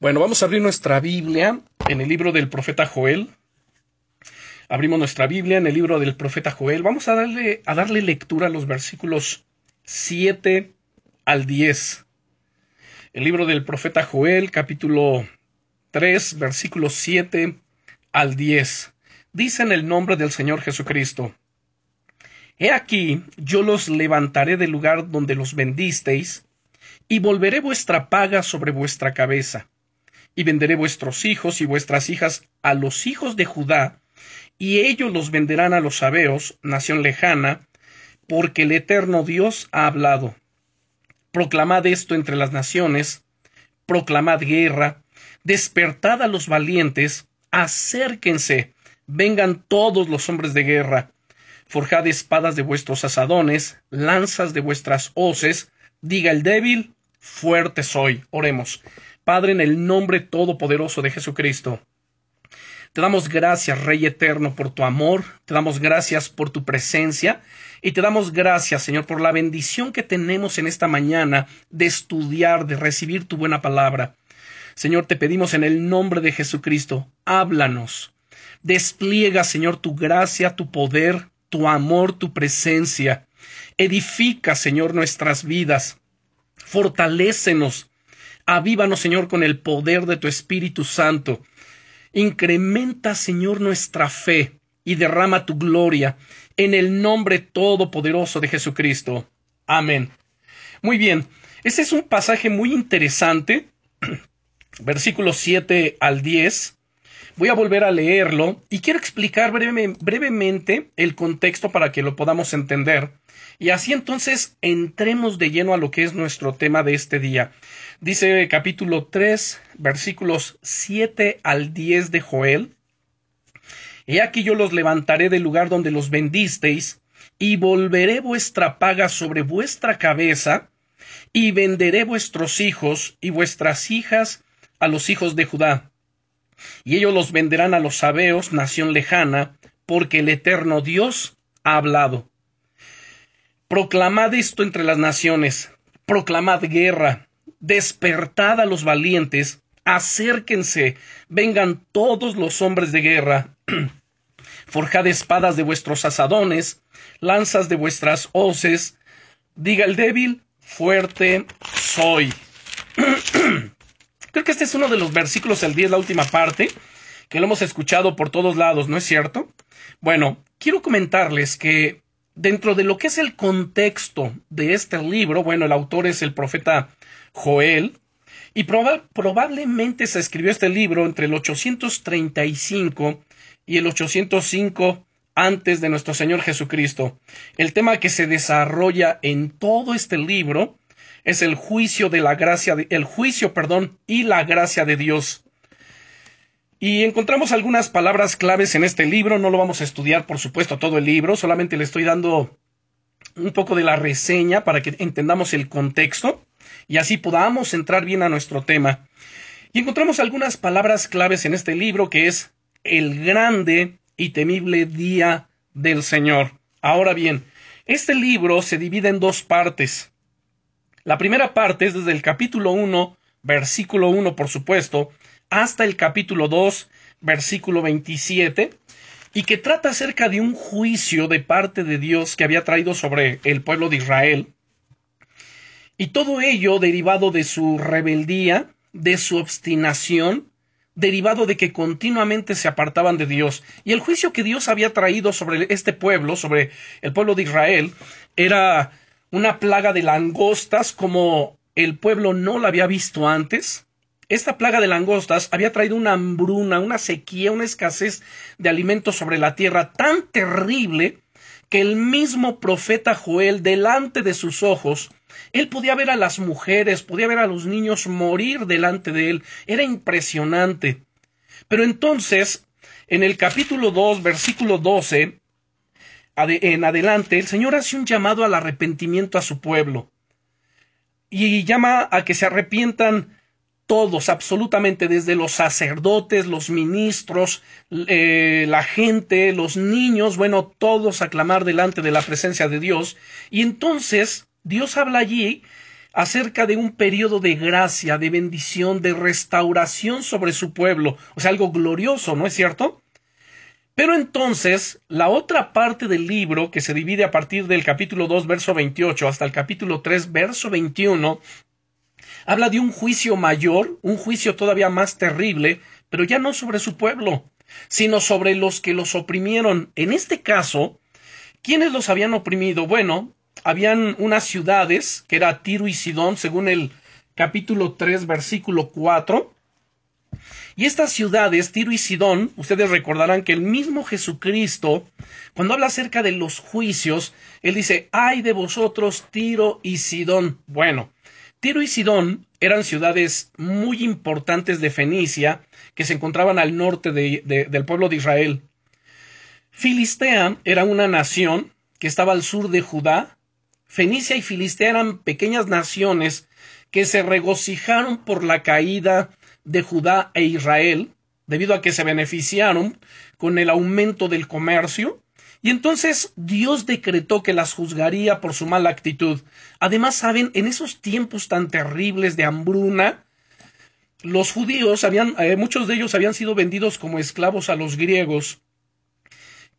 Bueno, vamos a abrir nuestra Biblia en el libro del profeta Joel. Abrimos nuestra Biblia en el libro del profeta Joel. Vamos a darle, a darle lectura a los versículos 7 al 10. El libro del profeta Joel, capítulo 3, versículos 7 al 10. Dice en el nombre del Señor Jesucristo. He aquí, yo los levantaré del lugar donde los vendisteis, y volveré vuestra paga sobre vuestra cabeza, y venderé vuestros hijos y vuestras hijas a los hijos de Judá, y ellos los venderán a los sabeos, nación lejana, porque el eterno Dios ha hablado. Proclamad esto entre las naciones, proclamad guerra, despertad a los valientes, acérquense, vengan todos los hombres de guerra, forjad espadas de vuestros asadones, lanzas de vuestras hoces, diga el débil, fuerte soy. Oremos. Padre, en el nombre todopoderoso de Jesucristo, te damos gracias, Rey eterno, por tu amor, te damos gracias por tu presencia y te damos gracias, Señor, por la bendición que tenemos en esta mañana de estudiar, de recibir tu buena palabra. Señor, te pedimos en el nombre de Jesucristo, háblanos. Despliega, Señor, tu gracia, tu poder, tu amor, tu presencia. Edifica, Señor, nuestras vidas. Fortalécenos. Avívanos, Señor, con el poder de tu Espíritu Santo. Incrementa, Señor, nuestra fe y derrama tu gloria en el nombre todopoderoso de Jesucristo. Amén. Muy bien, ese es un pasaje muy interesante, versículos 7 al 10. Voy a volver a leerlo y quiero explicar brevemente el contexto para que lo podamos entender. Y así entonces entremos de lleno a lo que es nuestro tema de este día. Dice capítulo 3, versículos 7 al 10 de Joel. He aquí yo los levantaré del lugar donde los vendisteis, y volveré vuestra paga sobre vuestra cabeza, y venderé vuestros hijos y vuestras hijas a los hijos de Judá y ellos los venderán a los sabeos, nación lejana, porque el eterno Dios ha hablado. Proclamad esto entre las naciones, proclamad guerra, despertad a los valientes, acérquense, vengan todos los hombres de guerra, forjad espadas de vuestros asadones, lanzas de vuestras hoces, diga el débil, fuerte soy. Creo que este es uno de los versículos del 10, la última parte, que lo hemos escuchado por todos lados, ¿no es cierto? Bueno, quiero comentarles que dentro de lo que es el contexto de este libro, bueno, el autor es el profeta Joel, y probablemente se escribió este libro entre el 835 y el 805 antes de nuestro Señor Jesucristo. El tema que se desarrolla en todo este libro es el juicio de la gracia, el juicio, perdón, y la gracia de Dios. Y encontramos algunas palabras claves en este libro, no lo vamos a estudiar, por supuesto, todo el libro, solamente le estoy dando un poco de la reseña para que entendamos el contexto y así podamos entrar bien a nuestro tema. Y encontramos algunas palabras claves en este libro que es el grande y temible día del Señor. Ahora bien, este libro se divide en dos partes. La primera parte es desde el capítulo 1, versículo 1, por supuesto, hasta el capítulo 2, versículo 27, y que trata acerca de un juicio de parte de Dios que había traído sobre el pueblo de Israel. Y todo ello derivado de su rebeldía, de su obstinación, derivado de que continuamente se apartaban de Dios. Y el juicio que Dios había traído sobre este pueblo, sobre el pueblo de Israel, era una plaga de langostas como el pueblo no la había visto antes. Esta plaga de langostas había traído una hambruna, una sequía, una escasez de alimentos sobre la tierra tan terrible que el mismo profeta Joel, delante de sus ojos, él podía ver a las mujeres, podía ver a los niños morir delante de él. Era impresionante. Pero entonces, en el capítulo 2, versículo 12, en adelante, el Señor hace un llamado al arrepentimiento a su pueblo y llama a que se arrepientan todos, absolutamente, desde los sacerdotes, los ministros, eh, la gente, los niños, bueno, todos a clamar delante de la presencia de Dios. Y entonces Dios habla allí acerca de un periodo de gracia, de bendición, de restauración sobre su pueblo, o sea, algo glorioso, ¿no es cierto? Pero entonces, la otra parte del libro, que se divide a partir del capítulo 2, verso 28, hasta el capítulo 3, verso 21, habla de un juicio mayor, un juicio todavía más terrible, pero ya no sobre su pueblo, sino sobre los que los oprimieron. En este caso, ¿quiénes los habían oprimido? Bueno, habían unas ciudades, que era Tiro y Sidón, según el capítulo 3, versículo 4. Y estas ciudades, Tiro y Sidón, ustedes recordarán que el mismo Jesucristo, cuando habla acerca de los juicios, él dice, ay de vosotros, Tiro y Sidón. Bueno, Tiro y Sidón eran ciudades muy importantes de Fenicia, que se encontraban al norte del pueblo de Israel. Filistea era una nación que estaba al sur de Judá, Fenicia y Filistea eran pequeñas naciones que se regocijaron por la caída de Judá e Israel, debido a que se beneficiaron con el aumento del comercio, y entonces Dios decretó que las juzgaría por su mala actitud. Además, saben, en esos tiempos tan terribles de hambruna, los judíos habían, eh, muchos de ellos habían sido vendidos como esclavos a los griegos,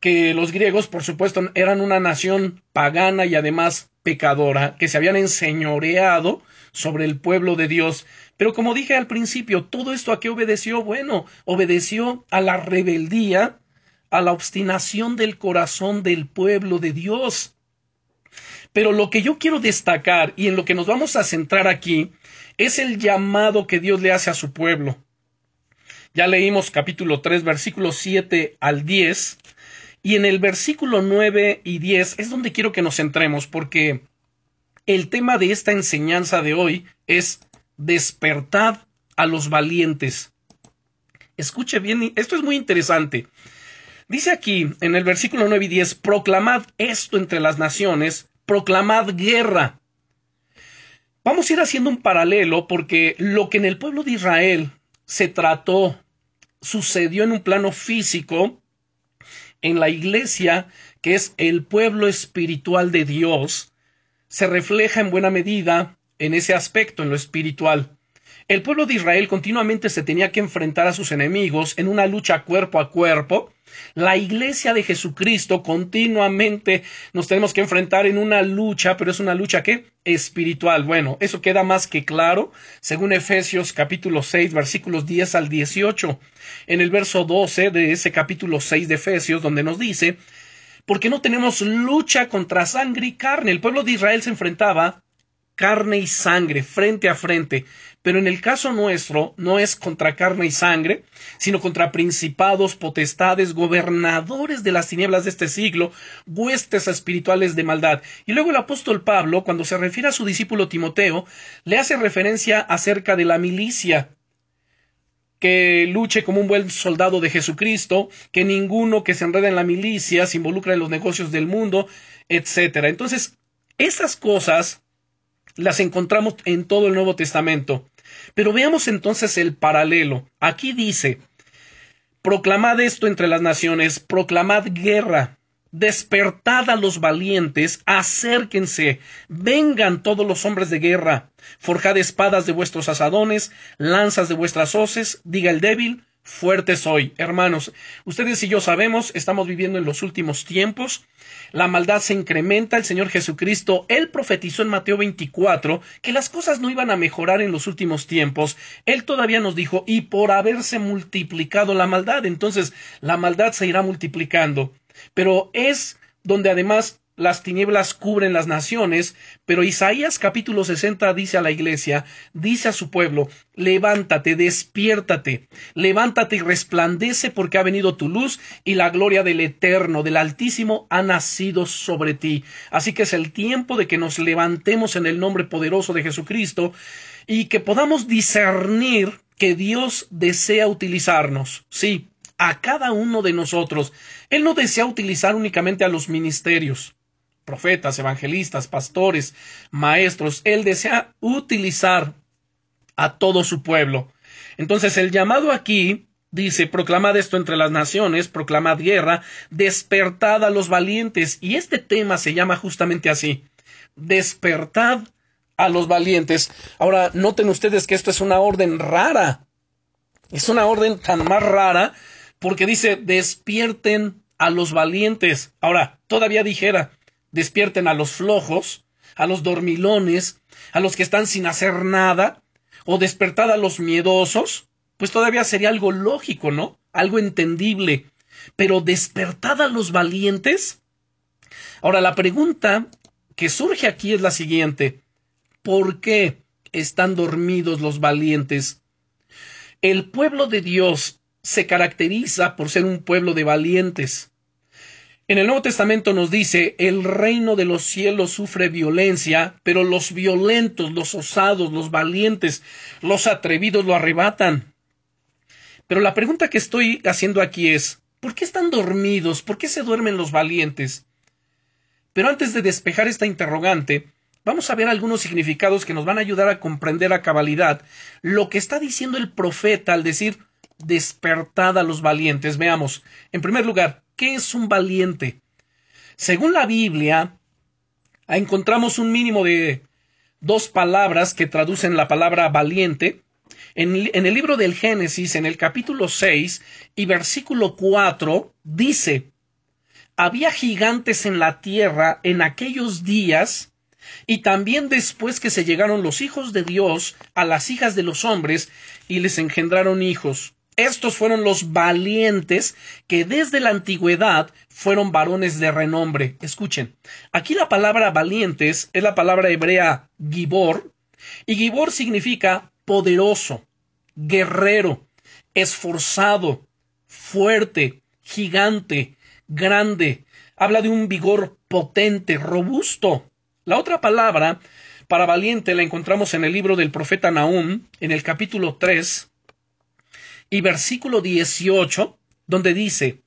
que los griegos, por supuesto, eran una nación pagana y además pecadora, que se habían enseñoreado sobre el pueblo de Dios. Pero como dije al principio, todo esto a qué obedeció? Bueno, obedeció a la rebeldía, a la obstinación del corazón del pueblo de Dios. Pero lo que yo quiero destacar y en lo que nos vamos a centrar aquí es el llamado que Dios le hace a su pueblo. Ya leímos capítulo 3, versículos 7 al 10, y en el versículo 9 y 10 es donde quiero que nos centremos, porque el tema de esta enseñanza de hoy es despertad a los valientes. Escuche bien, esto es muy interesante. Dice aquí en el versículo 9 y 10, proclamad esto entre las naciones, proclamad guerra. Vamos a ir haciendo un paralelo porque lo que en el pueblo de Israel se trató, sucedió en un plano físico, en la iglesia, que es el pueblo espiritual de Dios, se refleja en buena medida en ese aspecto, en lo espiritual. El pueblo de Israel continuamente se tenía que enfrentar a sus enemigos en una lucha cuerpo a cuerpo. La iglesia de Jesucristo continuamente nos tenemos que enfrentar en una lucha, pero es una lucha que espiritual. Bueno, eso queda más que claro según Efesios capítulo 6 versículos 10 al 18. En el verso 12 de ese capítulo 6 de Efesios donde nos dice, porque no tenemos lucha contra sangre y carne. El pueblo de Israel se enfrentaba carne y sangre frente a frente pero en el caso nuestro no es contra carne y sangre, sino contra principados, potestades, gobernadores de las tinieblas de este siglo, huestes espirituales de maldad. Y luego el apóstol Pablo, cuando se refiere a su discípulo Timoteo, le hace referencia acerca de la milicia, que luche como un buen soldado de Jesucristo, que ninguno que se enreda en la milicia se involucra en los negocios del mundo, etc. Entonces, esas cosas las encontramos en todo el Nuevo Testamento. Pero veamos entonces el paralelo. Aquí dice, proclamad esto entre las naciones, proclamad guerra, despertad a los valientes, acérquense, vengan todos los hombres de guerra, forjad espadas de vuestros asadones, lanzas de vuestras hoces, diga el débil, fuerte soy. Hermanos, ustedes y yo sabemos, estamos viviendo en los últimos tiempos, la maldad se incrementa, el Señor Jesucristo, Él profetizó en Mateo 24 que las cosas no iban a mejorar en los últimos tiempos, Él todavía nos dijo, y por haberse multiplicado la maldad, entonces la maldad se irá multiplicando. Pero es donde además las tinieblas cubren las naciones, pero Isaías capítulo 60 dice a la iglesia, dice a su pueblo, levántate, despiértate, levántate y resplandece porque ha venido tu luz y la gloria del Eterno, del Altísimo, ha nacido sobre ti. Así que es el tiempo de que nos levantemos en el nombre poderoso de Jesucristo y que podamos discernir que Dios desea utilizarnos. Sí, a cada uno de nosotros. Él no desea utilizar únicamente a los ministerios profetas, evangelistas, pastores, maestros. Él desea utilizar a todo su pueblo. Entonces el llamado aquí dice, proclamad esto entre las naciones, proclamad guerra, despertad a los valientes. Y este tema se llama justamente así, despertad a los valientes. Ahora, noten ustedes que esto es una orden rara. Es una orden tan más rara porque dice despierten a los valientes. Ahora, todavía dijera, despierten a los flojos, a los dormilones, a los que están sin hacer nada, o despertad a los miedosos, pues todavía sería algo lógico, ¿no? Algo entendible. Pero despertad a los valientes. Ahora, la pregunta que surge aquí es la siguiente. ¿Por qué están dormidos los valientes? El pueblo de Dios se caracteriza por ser un pueblo de valientes. En el Nuevo Testamento nos dice, el reino de los cielos sufre violencia, pero los violentos, los osados, los valientes, los atrevidos lo arrebatan. Pero la pregunta que estoy haciendo aquí es, ¿por qué están dormidos? ¿Por qué se duermen los valientes? Pero antes de despejar esta interrogante, vamos a ver algunos significados que nos van a ayudar a comprender a cabalidad lo que está diciendo el profeta al decir despertad a los valientes. Veamos, en primer lugar, ¿qué es un valiente? Según la Biblia, encontramos un mínimo de dos palabras que traducen la palabra valiente. En, en, el libro del Génesis, en el capítulo 6 y versículo 4, dice, había gigantes en la tierra en aquellos días, y también después que se llegaron los hijos de Dios a las hijas de los hombres y les engendraron hijos. Estos fueron los valientes que desde la antigüedad fueron varones de renombre. Escuchen, aquí la palabra valientes es la palabra hebrea gibor, y gibor significa poderoso, guerrero, esforzado, fuerte, gigante, grande. Habla de un vigor potente, robusto. La otra palabra para valiente la encontramos en el libro del profeta Nahum, en el capítulo 3, y versículo 18, donde dice,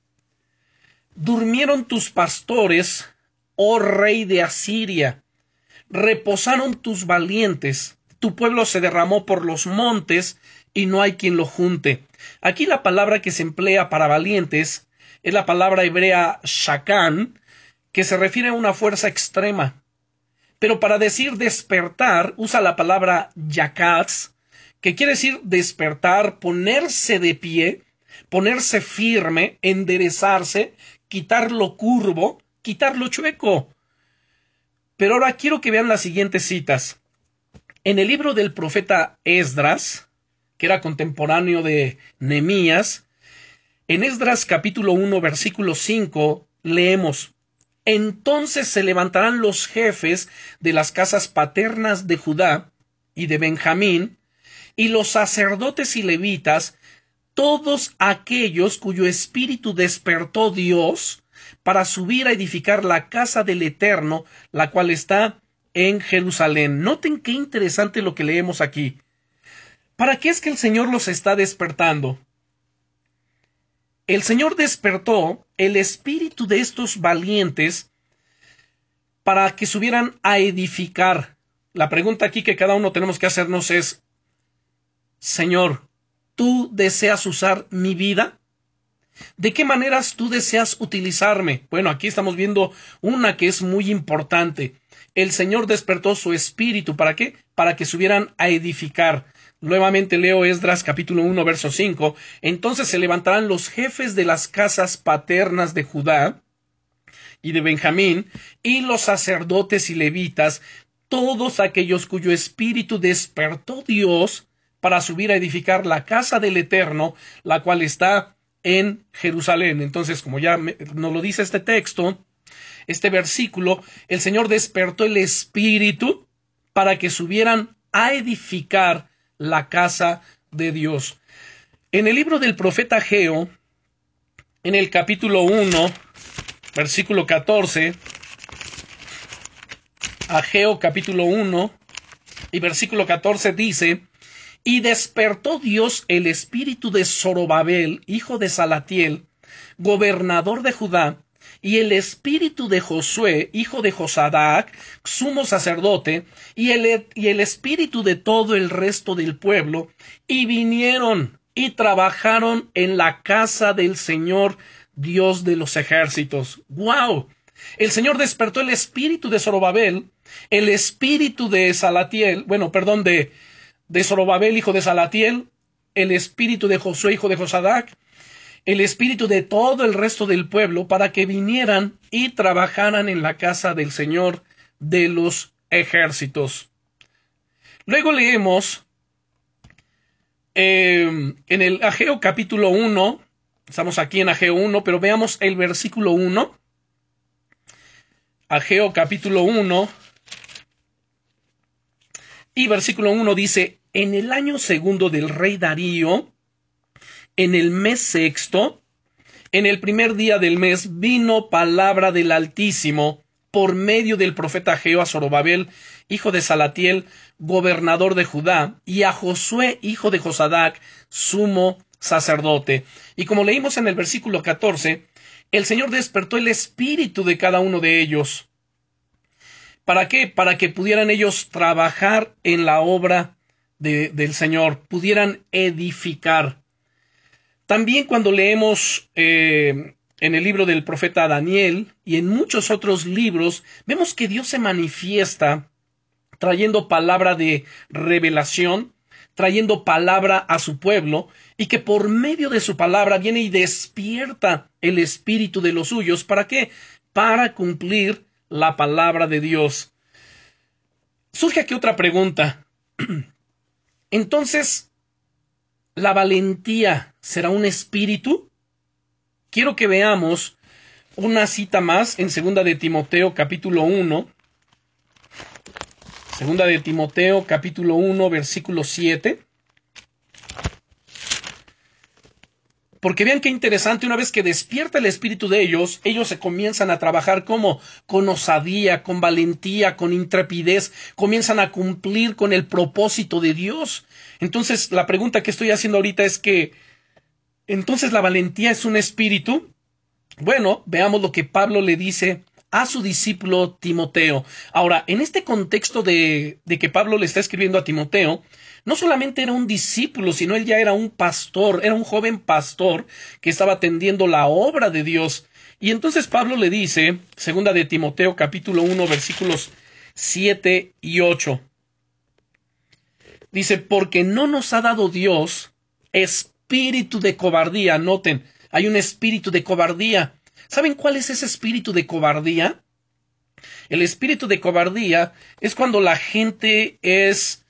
Durmieron tus pastores, oh rey de Asiria, reposaron tus valientes, tu pueblo se derramó por los montes y no hay quien lo junte. Aquí la palabra que se emplea para valientes es la palabra hebrea shakan, que se refiere a una fuerza extrema. Pero para decir despertar usa la palabra yakatz, que quiere decir despertar, ponerse de pie, ponerse firme, enderezarse, quitar lo curvo, quitar lo chueco. Pero ahora quiero que vean las siguientes citas. En el libro del profeta Esdras, que era contemporáneo de Nemías, en Esdras capítulo 1 versículo 5 leemos Entonces se levantarán los jefes de las casas paternas de Judá y de Benjamín, y los sacerdotes y levitas, todos aquellos cuyo espíritu despertó Dios para subir a edificar la casa del Eterno, la cual está en Jerusalén. Noten qué interesante lo que leemos aquí. ¿Para qué es que el Señor los está despertando? El Señor despertó el espíritu de estos valientes para que subieran a edificar. La pregunta aquí que cada uno tenemos que hacernos es Señor, ¿tú deseas usar mi vida? ¿De qué maneras tú deseas utilizarme? Bueno, aquí estamos viendo una que es muy importante. El Señor despertó su espíritu. ¿Para qué? Para que subieran a edificar. Nuevamente leo Esdras capítulo 1 verso 5. Entonces se levantarán los jefes de las casas paternas de Judá y de Benjamín y los sacerdotes y levitas, todos aquellos cuyo espíritu despertó Dios para subir a edificar la casa del Eterno, la cual está en Jerusalén. Entonces, como ya nos lo dice este texto, este versículo, el Señor despertó el Espíritu para que subieran a edificar la casa de Dios. En el libro del profeta Geo, en el capítulo 1, versículo 14, Ageo capítulo 1 y versículo 14 dice, y despertó Dios el espíritu de Zorobabel, hijo de Salatiel, gobernador de Judá, y el espíritu de Josué, hijo de Josadac, sumo sacerdote, y el, y el espíritu de todo el resto del pueblo, y vinieron y trabajaron en la casa del Señor, Dios de los ejércitos. ¡Wow! El Señor despertó el espíritu de Zorobabel el espíritu de Salatiel, bueno, perdón, de, de Zorobabel, hijo de Salatiel, el espíritu de Josué, hijo de Josadac, el espíritu de todo el resto del pueblo, para que vinieran y trabajaran en la casa del Señor de los ejércitos. Luego leemos eh, en el Ageo capítulo 1, estamos aquí en Ageo 1, pero veamos el versículo 1. Ageo capítulo 1 y versículo 1 dice, en el año segundo del rey Darío, en el mes sexto, en el primer día del mes, vino palabra del Altísimo por medio del profeta Ageo a Zorobabel, hijo de Salatiel, gobernador de Judá, y a Josué, hijo de Josadac, sumo sacerdote. Y como leímos en el versículo 14, el Señor despertó el espíritu de cada uno de ellos. ¿Para qué? Para que pudieran ellos trabajar en la obra del Señor, pudieran edificar. También cuando leemos eh, en el libro del profeta Daniel y en muchos otros libros, vemos que Dios se manifiesta trayendo palabra de revelación, trayendo palabra a su pueblo, y que por medio de su palabra viene y despierta el espíritu de los suyos. ¿Para qué? Para cumplir la palabra de Dios. Surge aquí otra pregunta. Entonces, ¿la valentía será un espíritu? Quiero que veamos una cita más en segunda de Timoteo capítulo 1. Segunda de Timoteo capítulo 1 versículo 7. Porque vean qué interesante, una vez que despierta el espíritu de ellos, ellos se comienzan a trabajar como con osadía, con valentía, con intrepidez, comienzan a cumplir con el propósito de Dios. Entonces, la pregunta que estoy haciendo ahorita es que entonces la valentía es un espíritu. Bueno, veamos lo que Pablo le dice a su discípulo Timoteo. Ahora, en este contexto de, de, que Pablo le está escribiendo a Timoteo, no solamente era un discípulo, sino él ya era un pastor, era un joven pastor que estaba atendiendo la obra de Dios. Y entonces Pablo le dice, segunda de Timoteo capítulo 1 versículos 7 y 8. Dice, porque no nos ha dado Dios espíritu de cobardía. Noten, hay un espíritu de cobardía. ¿Saben cuál es ese espíritu de cobardía? El espíritu de cobardía es cuando la gente es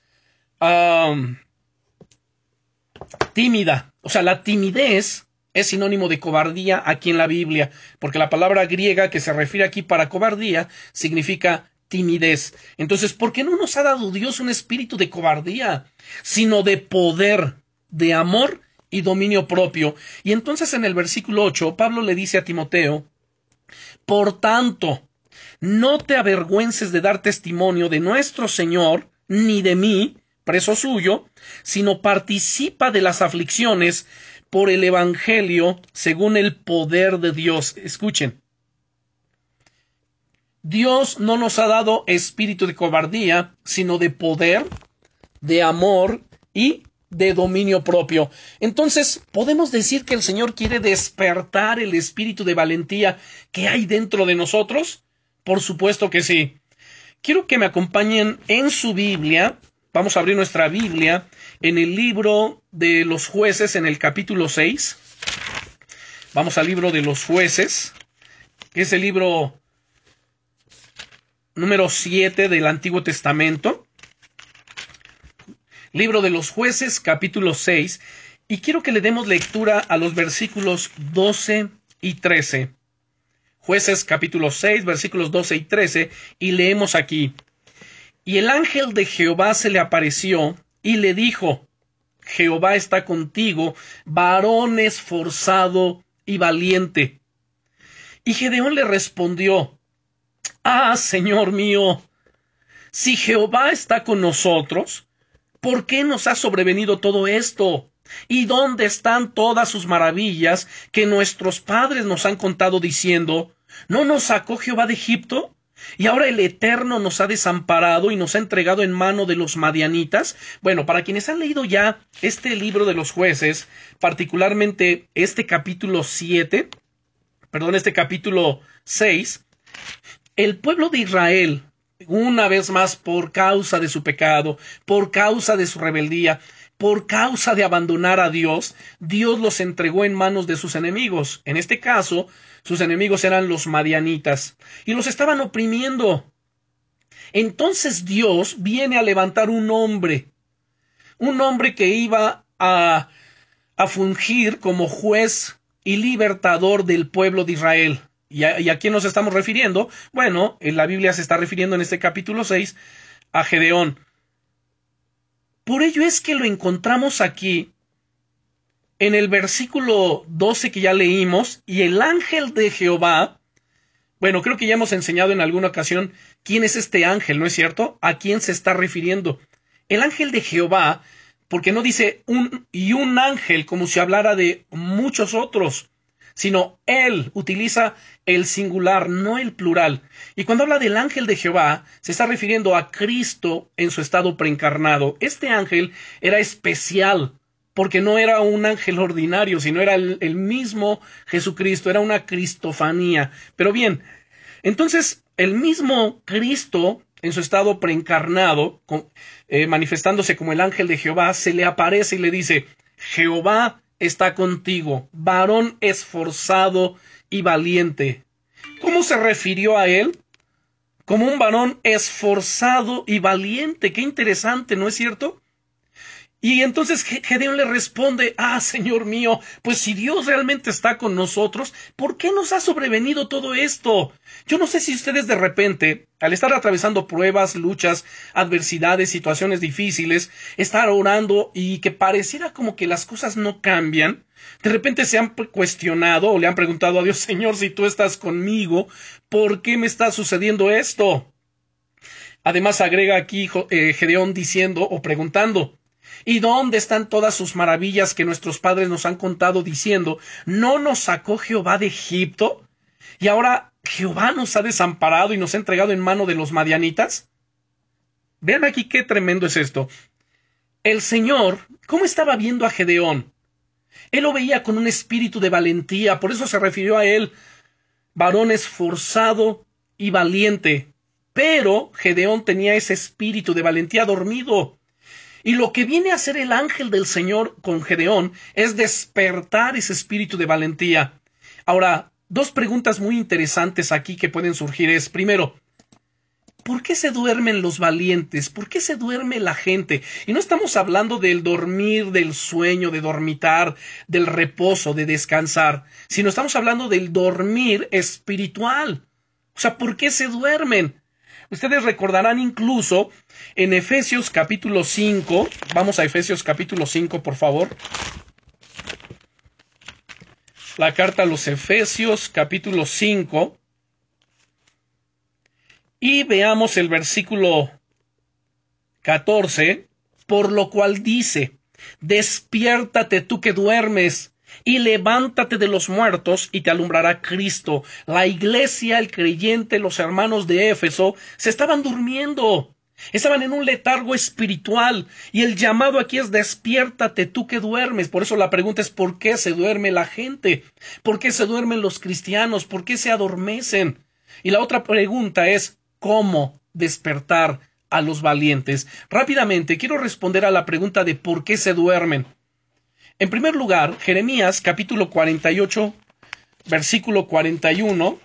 tímida. O sea, la timidez es sinónimo de cobardía aquí en la Biblia, porque la palabra griega que se refiere aquí para cobardía significa timidez. Entonces, ¿por qué no nos ha dado Dios un espíritu de cobardía, sino de poder, de amor y dominio propio. Y entonces en el versículo 8, Pablo le dice a Timoteo, Por tanto, no te avergüences de dar testimonio de nuestro Señor, ni de mí, preso suyo, sino participa de las aflicciones por el Evangelio según el poder de Dios. Escuchen. Dios no nos ha dado espíritu de cobardía, sino de poder, de amor y de dominio propio. Entonces, ¿podemos decir que el Señor quiere despertar el espíritu de valentía que hay dentro de nosotros? Por supuesto que sí. Quiero que me acompañen en su Biblia. Vamos a abrir nuestra Biblia en el libro de los jueces, en el capítulo 6. Vamos al libro de los jueces, que es el libro número 7 del Antiguo Testamento libro de los jueces capítulo 6 y quiero que le demos lectura a los versículos 12 y 13. Jueces capítulo 6 versículos 12 y 13 y leemos aquí. Y el ángel de Jehová se le apareció y le dijo, Jehová está contigo, varón esforzado y valiente. Y Gedeón le respondió, Ah, Señor mío, si Jehová está con nosotros, ¿Por qué nos ha sobrevenido todo esto? ¿Y dónde están todas sus maravillas que nuestros padres nos han contado diciendo, ¿no nos sacó Jehová de Egipto? Y ahora el Eterno nos ha desamparado y nos ha entregado en mano de los madianitas. Bueno, para quienes han leído ya este libro de los jueces, particularmente este capítulo 7, perdón, este capítulo 6, el pueblo de Israel una vez más por causa de su pecado, por causa de su rebeldía, por causa de abandonar a Dios, Dios los entregó en manos de sus enemigos. En este caso, sus enemigos eran los madianitas, y los estaban oprimiendo. Entonces Dios viene a levantar un hombre, un hombre que iba a, a fungir como juez y libertador del pueblo de Israel. ¿Y a, ¿Y a, quién nos estamos refiriendo? Bueno, en la Biblia se está refiriendo en este capítulo 6 a Gedeón. Por ello es que lo encontramos aquí en el versículo 12 que ya leímos, y el ángel de Jehová, bueno, creo que ya hemos enseñado en alguna ocasión quién es este ángel, ¿no es cierto? ¿A quién se está refiriendo? El ángel de Jehová, porque no dice un y un ángel como si hablara de muchos otros, sino él utiliza el singular, no el plural. Y cuando habla del ángel de Jehová, se está refiriendo a Cristo en su estado preencarnado. Este ángel era especial, porque no era un ángel ordinario, sino era el, mismo Jesucristo, era una cristofanía. Pero bien, entonces el mismo Cristo en su estado preencarnado, eh, manifestándose como el ángel de Jehová, se le aparece y le dice, Jehová está contigo, varón esforzado y valiente. ¿Cómo se refirió a él? Como un varón esforzado y valiente. Qué interesante, ¿no es cierto? Y entonces Gedeón le responde, ah, Señor mío, pues si Dios realmente está con nosotros, ¿por qué nos ha sobrevenido todo esto? Yo no sé si ustedes de repente, al estar atravesando pruebas, luchas, adversidades, situaciones difíciles, estar orando y que pareciera como que las cosas no cambian, de repente se han cuestionado o le han preguntado a Dios, Señor, si tú estás conmigo, ¿por qué me está sucediendo esto? Además agrega aquí eh, Gedeón diciendo o preguntando, ¿Y dónde están todas sus maravillas que nuestros padres nos han contado diciendo, ¿no nos sacó Jehová de Egipto? ¿Y ahora Jehová nos ha desamparado y nos ha entregado en mano de los madianitas? Vean aquí qué tremendo es esto. El Señor, ¿cómo estaba viendo a Gedeón? Él lo veía con un espíritu de valentía, por eso se refirió a él, varón esforzado y valiente. Pero Gedeón tenía ese espíritu de valentía dormido. Y lo que viene a hacer el ángel del Señor con Gedeón es despertar ese espíritu de valentía. Ahora, dos preguntas muy interesantes aquí que pueden surgir es, primero, ¿Por qué se duermen los valientes? ¿Por qué se duerme la gente? Y no estamos hablando del dormir, del sueño, de dormitar, del reposo, de descansar, sino estamos hablando del dormir espiritual. O sea, ¿por qué se duermen? Ustedes recordarán incluso en Efesios capítulo 5, vamos a Efesios capítulo 5, por favor. La carta a los Efesios capítulo 5. Y veamos el versículo 14, por lo cual dice, despiértate tú que duermes y levántate de los muertos y te alumbrará Cristo. La iglesia, el creyente, los hermanos de Éfeso se estaban durmiendo. Estaban en un letargo espiritual y el llamado aquí es despiértate tú que duermes. Por eso la pregunta es ¿por qué se duerme la gente? ¿Por qué se duermen los cristianos? ¿Por qué se adormecen? Y la otra pregunta es ¿cómo despertar a los valientes? Rápidamente quiero responder a la pregunta de ¿por qué se duermen? En primer lugar, Jeremías capítulo 48, versículo 41,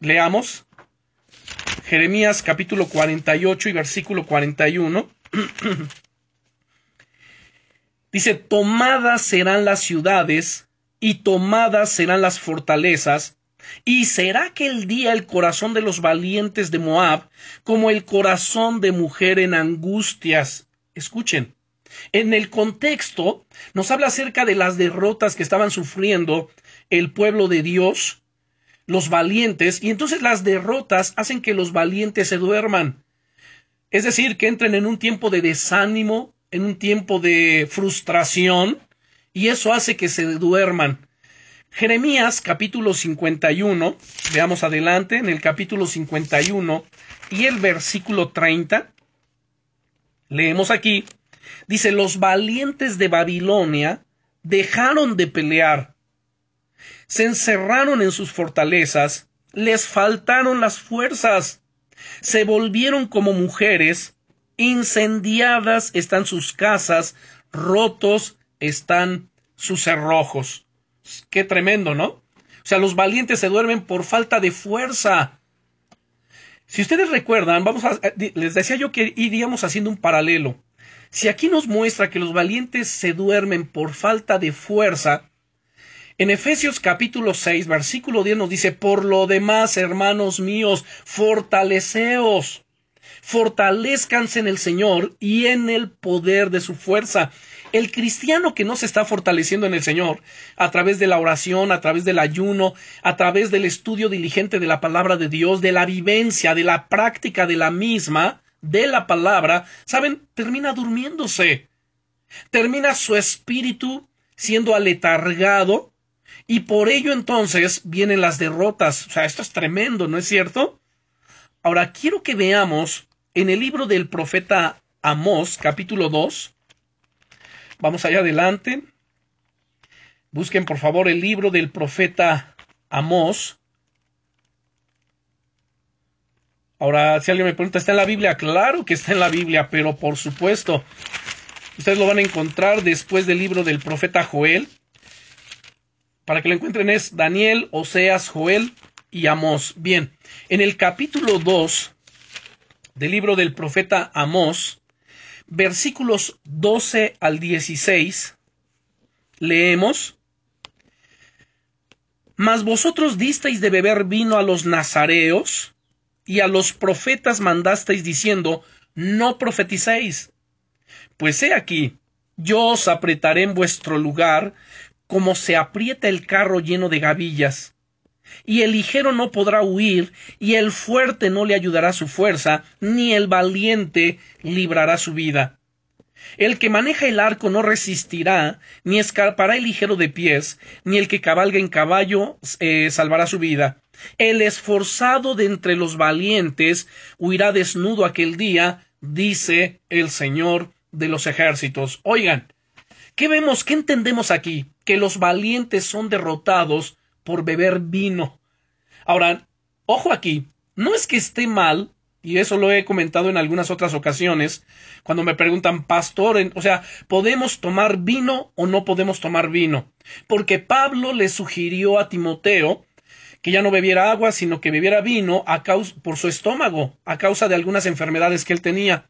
leamos. Jeremías capítulo 48 y versículo 41. Dice, tomadas serán las ciudades y tomadas serán las fortalezas, y será aquel día el corazón de los valientes de Moab como el corazón de mujer en angustias. Escuchen, en el contexto nos habla acerca de las derrotas que estaban sufriendo el pueblo de Dios, los valientes, y entonces las derrotas hacen que los valientes se duerman. Es decir, que entren en un tiempo de desánimo, en un tiempo de frustración, y eso hace que se duerman. Jeremías capítulo 51, veamos adelante, en el capítulo 51 y el versículo 30, leemos aquí, Dice, los valientes de Babilonia dejaron de pelear, se encerraron en sus fortalezas, les faltaron las fuerzas. Se volvieron como mujeres, incendiadas están sus casas, rotos están sus cerrojos. Qué tremendo, ¿no? O sea, los valientes se duermen por falta de fuerza. Si ustedes recuerdan, vamos a, les decía yo que iríamos haciendo un paralelo. Si aquí nos muestra que los valientes se duermen por falta de fuerza, en Efesios capítulo 6, versículo 10 nos dice, por lo demás, hermanos míos, fortaleceos, fortalezcanse en el Señor y en el poder de su fuerza. El cristiano que no se está fortaleciendo en el Señor, a través de la oración, a través del ayuno, a través del estudio diligente de la palabra de Dios, de la vivencia, de la práctica de la misma, de la palabra, ¿saben? Termina durmiéndose. Termina su espíritu siendo aletargado y por ello entonces vienen las derrotas. O sea, esto es tremendo, ¿no es cierto? Ahora quiero que veamos en el libro del profeta Amós, capítulo 2. Vamos allá adelante. Busquen por favor el libro del profeta Amós. Ahora, si alguien me pregunta, ¿está en la Biblia? Claro que está en la Biblia, pero por supuesto, ustedes lo van a encontrar después del libro del profeta Joel, para que lo encuentren es Daniel, Oseas, Joel y Amós. Bien, en el capítulo 2 del libro del profeta Amós, versículos 12 al 16, leemos, Mas vosotros disteis de beber vino a los nazareos, y a los profetas mandasteis diciendo, no profeticéis. Pues he aquí, yo os apretaré en vuestro lugar, como se aprieta el carro lleno de gavillas. Y el ligero no podrá huir, y el fuerte no le ayudará su fuerza, ni el valiente librará su vida. El que maneja el arco no resistirá, ni escapará el ligero de pies, ni el que cabalga en caballo eh, salvará su vida. El esforzado de entre los valientes huirá desnudo aquel día, dice el Señor de los ejércitos. Oigan, ¿qué vemos? ¿Qué entendemos aquí? que los valientes son derrotados por beber vino. Ahora, ojo aquí, no es que esté mal, y eso lo he comentado en algunas otras ocasiones, cuando me preguntan, pastor, o sea, ¿podemos tomar vino o no podemos tomar vino? Porque Pablo le sugirió a Timoteo que ya no bebiera agua, sino que bebiera vino a causa, por su estómago, a causa de algunas enfermedades que él tenía.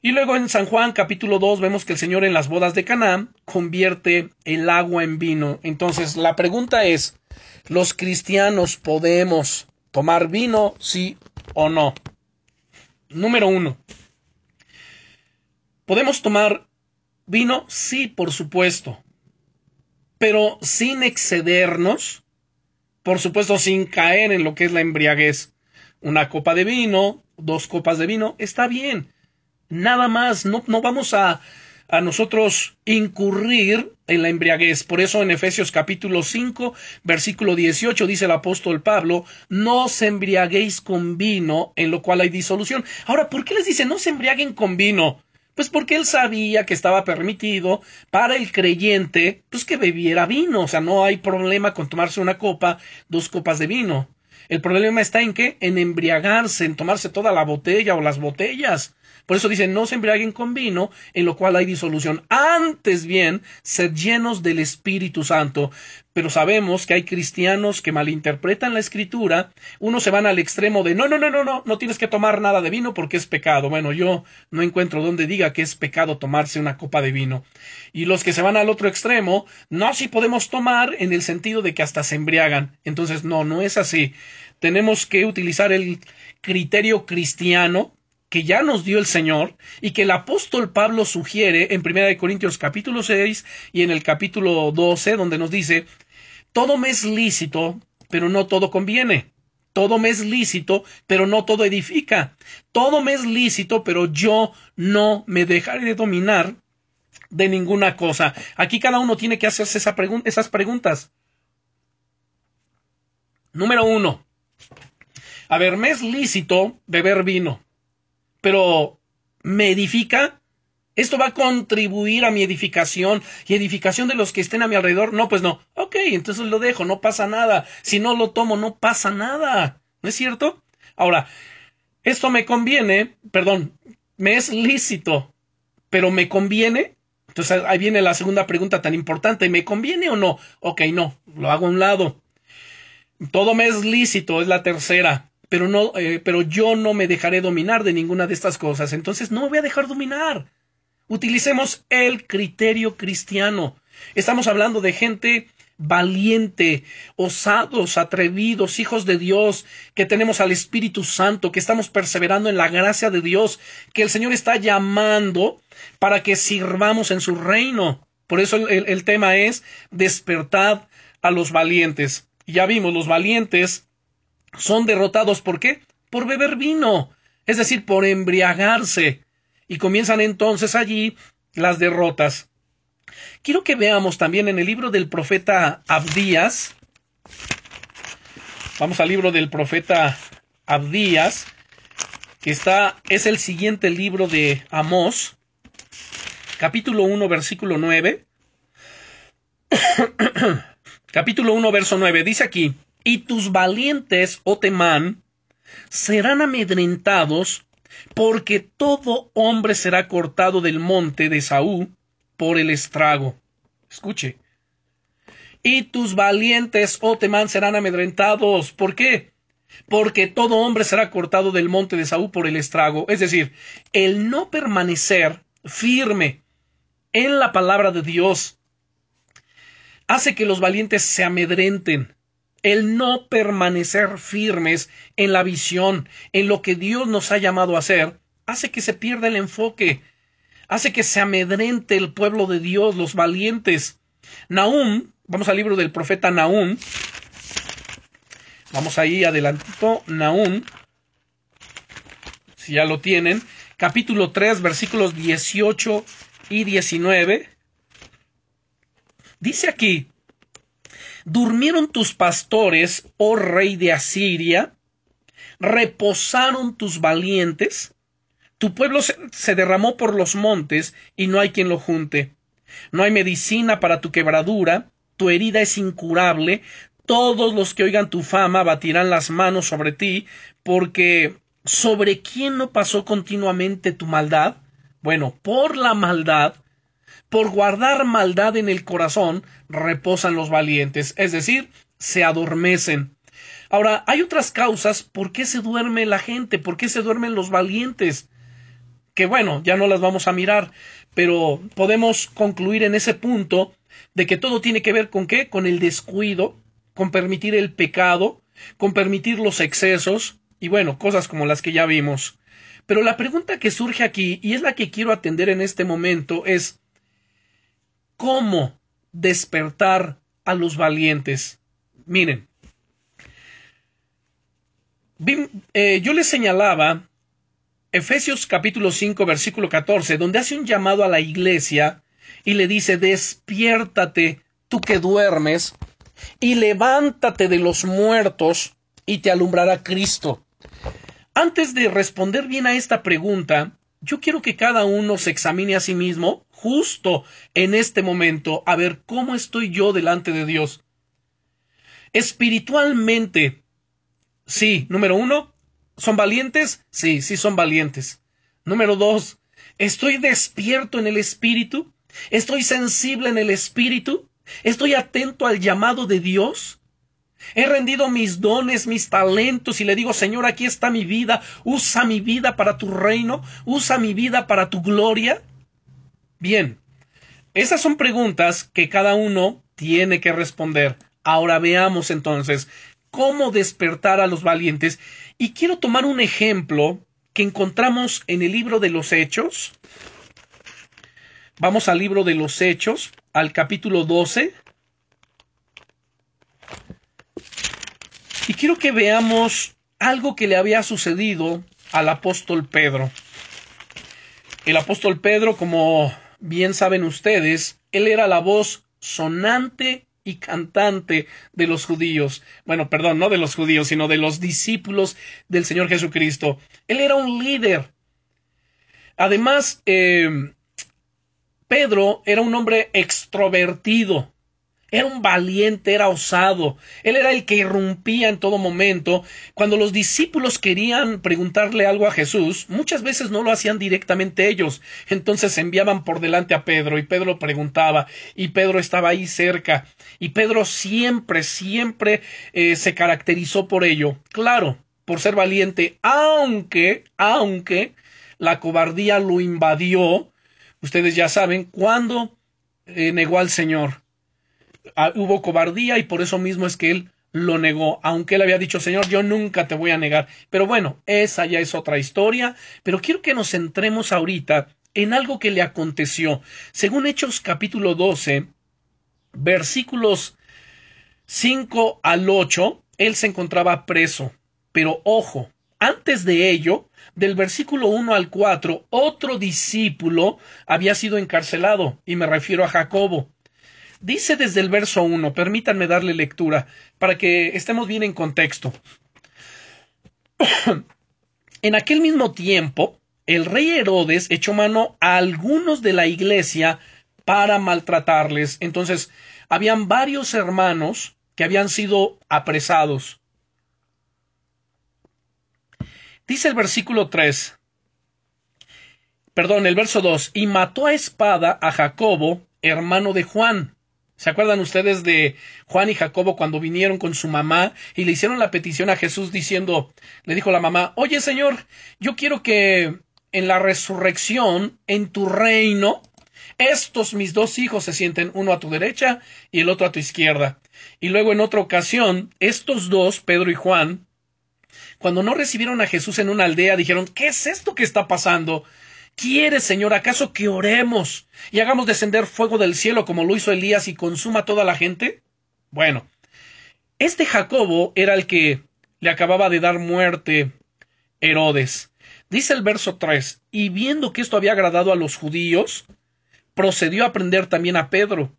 Y luego en San Juan capítulo 2 vemos que el Señor en las bodas de Canaán convierte el agua en vino. Entonces la pregunta es, ¿los cristianos podemos tomar vino, sí o no? Número uno. ¿Podemos tomar vino? Sí, por supuesto. Pero sin excedernos, por supuesto sin caer en lo que es la embriaguez. Una copa de vino, dos copas de vino, está bien nada más, no, no vamos a, a nosotros incurrir en la embriaguez. Por eso en Efesios capítulo 5, versículo 18 dice el apóstol Pablo, no se embriaguéis con vino, en lo cual hay disolución. Ahora, ¿por qué les dice no se embriaguen con vino? Pues porque él sabía que estaba permitido para el creyente, pues que bebiera vino. O sea, no hay problema con tomarse una copa, dos copas de vino. El problema está en qué? En embriagarse, en tomarse toda la botella o las botellas. Por eso dice, no se embriaguen con vino, en lo cual hay disolución. Antes bien, sed llenos del Espíritu Santo. Pero sabemos que hay cristianos que malinterpretan la escritura. Unos se van al extremo de, no, no, no, no, no, no tienes que tomar nada de vino porque es pecado. Bueno, yo no encuentro donde diga que es pecado tomarse una copa de vino. Y los que se van al otro extremo, no, si podemos tomar en el sentido de que hasta se embriagan. Entonces, no, no es así. Tenemos que utilizar el criterio cristiano que ya nos dio el Señor y que el apóstol Pablo sugiere en 1 Corintios capítulo 6 y en el capítulo 12 donde nos dice, todo me es lícito, pero no todo conviene. Todo me es lícito, pero no todo edifica. Todo me es lícito, pero yo no me dejaré de dominar de ninguna cosa. Aquí cada uno tiene que hacerse esa esas preguntas. Número uno. A ver, me es lícito beber vino pero me edifica. Esto va a contribuir a mi edificación y edificación de los que estén a mi alrededor. No, pues no. Ok, entonces lo dejo, no pasa nada. Si no lo tomo, no pasa nada. ¿No es cierto? Ahora, esto me conviene, perdón, me es lícito, pero me conviene. Entonces ahí viene la segunda pregunta tan importante, ¿me conviene o no? Ok, no, lo hago a un lado. Todo me es lícito, es la tercera, pero no, eh, pero yo no me dejaré dominar de ninguna de estas cosas. Entonces no me voy a dejar dominar. Utilicemos el criterio cristiano. Estamos hablando de gente valiente, osados, atrevidos, hijos de Dios, que tenemos al Espíritu Santo, que estamos perseverando en la gracia de Dios, que el Señor está llamando para que sirvamos en su reino. Por eso el, el tema es despertad a los valientes. Ya vimos, los valientes son derrotados ¿por qué? Por beber vino, es decir, por embriagarse. Y comienzan entonces allí las derrotas. Quiero que veamos también en el libro del profeta Abdías. Vamos al libro del profeta Abdías, que está, es el siguiente libro de Amós, capítulo 1, versículo 9. capítulo 1, verso 9. Dice aquí, y tus valientes, oh Temán, serán amedrentados, porque todo hombre será cortado del monte de Saúl por el estrago. Escuche. Y tus valientes, oh Temán, serán amedrentados. ¿Por qué? Porque todo hombre será cortado del monte de Saúl por el estrago. Es decir, el no permanecer firme en la palabra de Dios hace que los valientes se amedrenten. El no permanecer firmes en la visión, en lo que Dios nos ha llamado a hacer, hace que se pierda el enfoque, hace que se amedrente el pueblo de Dios, los valientes. Nahum, vamos al libro del profeta Nahum. Vamos ahí adelantito, Nahum. Si ya lo tienen, capítulo 3, versículos 18 y 19. Dice aquí, durmieron tus pastores, oh rey de Asiria, reposaron tus valientes, tu pueblo se, derramó por los montes y no hay quien lo junte. No hay medicina para tu quebradura, tu herida es incurable, todos los que oigan tu fama batirán las manos sobre ti, porque ¿sobre quién no pasó continuamente tu maldad? Bueno, por la maldad, por guardar maldad en el corazón, reposan los valientes, es decir, se adormecen. Ahora, hay otras causas por qué se duerme la gente, por qué se duermen los valientes que bueno, ya no las vamos a mirar, pero podemos concluir en ese punto de que todo tiene que ver con qué? Con el descuido, con permitir el pecado, con permitir los excesos y bueno, cosas como las que ya vimos. Pero la pregunta que surge aquí, y es la que quiero atender en este momento, es ¿cómo despertar a los valientes? Miren, eh, yo les señalaba Efesios capítulo 5 versículo 14, donde hace un llamado a la iglesia y le dice, despiértate tú que duermes y levántate de los muertos y te alumbrará Cristo. Antes de responder bien a esta pregunta, yo quiero que cada uno se examine a sí mismo justo en este momento a ver cómo estoy yo delante de Dios. Espiritualmente, sí, número uno, ¿Son valientes? Sí, sí son valientes. Número dos, ¿estoy despierto en el espíritu? ¿Estoy sensible en el espíritu? ¿Estoy atento al llamado de Dios? He rendido mis dones, mis talentos y le digo, Señor, aquí está mi vida, usa mi vida para tu reino, usa mi vida para tu gloria. Bien, esas son preguntas que cada uno tiene que responder. Ahora veamos entonces cómo despertar a los valientes y quiero tomar un ejemplo que encontramos en el libro de los Hechos. Vamos al libro de los Hechos, al capítulo 12. Y quiero que veamos algo que le había sucedido al apóstol Pedro. El apóstol Pedro, como bien saben ustedes, él era la voz sonante y cantante de los judíos. Bueno, perdón, no de los judíos, sino de los discípulos del Señor Jesucristo. Él era un líder. Además, eh, Pedro era un hombre extrovertido. Era un valiente, era osado. Él era el que irrumpía en todo momento. Cuando los discípulos querían preguntarle algo a Jesús, muchas veces no lo hacían directamente ellos. Entonces enviaban por delante a Pedro y Pedro preguntaba y Pedro estaba ahí cerca. Y Pedro siempre, siempre eh, se caracterizó por ello. Claro, por ser valiente, aunque, aunque la cobardía lo invadió. Ustedes ya saben cuándo eh, negó al Señor. Ah, hubo cobardía y por eso mismo es que él lo negó, aunque él había dicho, Señor, yo nunca te voy a negar. Pero bueno, esa ya es otra historia, pero quiero que nos centremos ahorita en algo que le aconteció. Según Hechos capítulo 12, versículos 5 al 8, él se encontraba preso. Pero ojo, antes de ello, del versículo 1 al 4, otro discípulo había sido encarcelado, y me refiero a Jacobo. Dice desde el verso 1, permítanme darle lectura para que estemos bien en contexto. en aquel mismo tiempo, el rey Herodes echó mano a algunos de la iglesia para maltratarles. Entonces, habían varios hermanos que habían sido apresados. Dice el versículo 3, perdón, el verso 2, y mató a espada a Jacobo, hermano de Juan. ¿Se acuerdan ustedes de Juan y Jacobo cuando vinieron con su mamá y le hicieron la petición a Jesús diciendo, le dijo la mamá, oye Señor, yo quiero que en la resurrección, en tu reino, estos mis dos hijos se sienten uno a tu derecha y el otro a tu izquierda. Y luego en otra ocasión, estos dos, Pedro y Juan, cuando no recibieron a Jesús en una aldea, dijeron, ¿qué es esto que está pasando? ¿Quieres, Señor, acaso que oremos y hagamos descender fuego del cielo como lo hizo Elías y consuma toda la gente? Bueno, este Jacobo era el que le acababa de dar muerte Herodes. Dice el verso 3, y viendo que esto había agradado a los judíos, procedió a prender también a Pedro.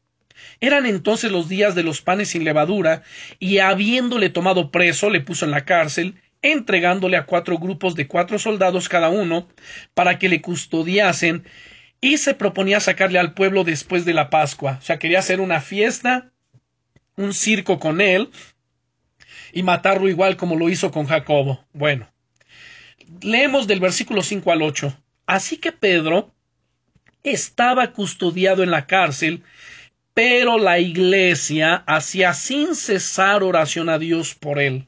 Eran entonces los días de los panes sin levadura, y habiéndole tomado preso, le puso en la cárcel, entregándole a cuatro grupos de cuatro soldados cada uno, para que le custodiasen, y se proponía sacarle al pueblo después de la Pascua. O sea, quería hacer una fiesta, un circo con él, y matarlo igual como lo hizo con Jacobo. Bueno, leemos del versículo 5 al 8. Así que Pedro estaba custodiado en la cárcel, pero la iglesia hacía sin cesar oración a Dios por él.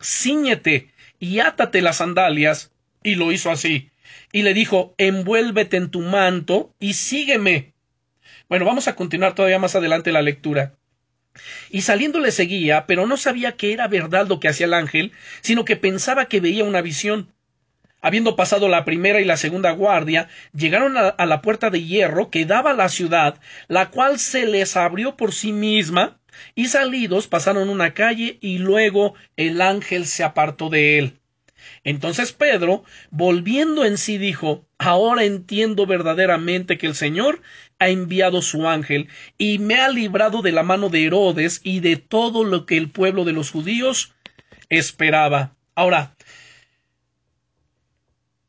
Cíñete y átate las sandalias. Y lo hizo así. Y le dijo Envuélvete en tu manto y sígueme. Bueno, vamos a continuar todavía más adelante la lectura. Y saliendo le seguía, pero no sabía que era verdad lo que hacía el ángel, sino que pensaba que veía una visión. Habiendo pasado la primera y la segunda guardia, llegaron a, a, la puerta de hierro que daba a la ciudad, la cual se les abrió por sí misma, y salidos pasaron una calle, y luego el ángel se apartó de él. Entonces Pedro, volviendo en sí, dijo Ahora entiendo verdaderamente que el Señor ha enviado su ángel y me ha librado de la mano de Herodes y de todo lo que el pueblo de los judíos esperaba. Ahora,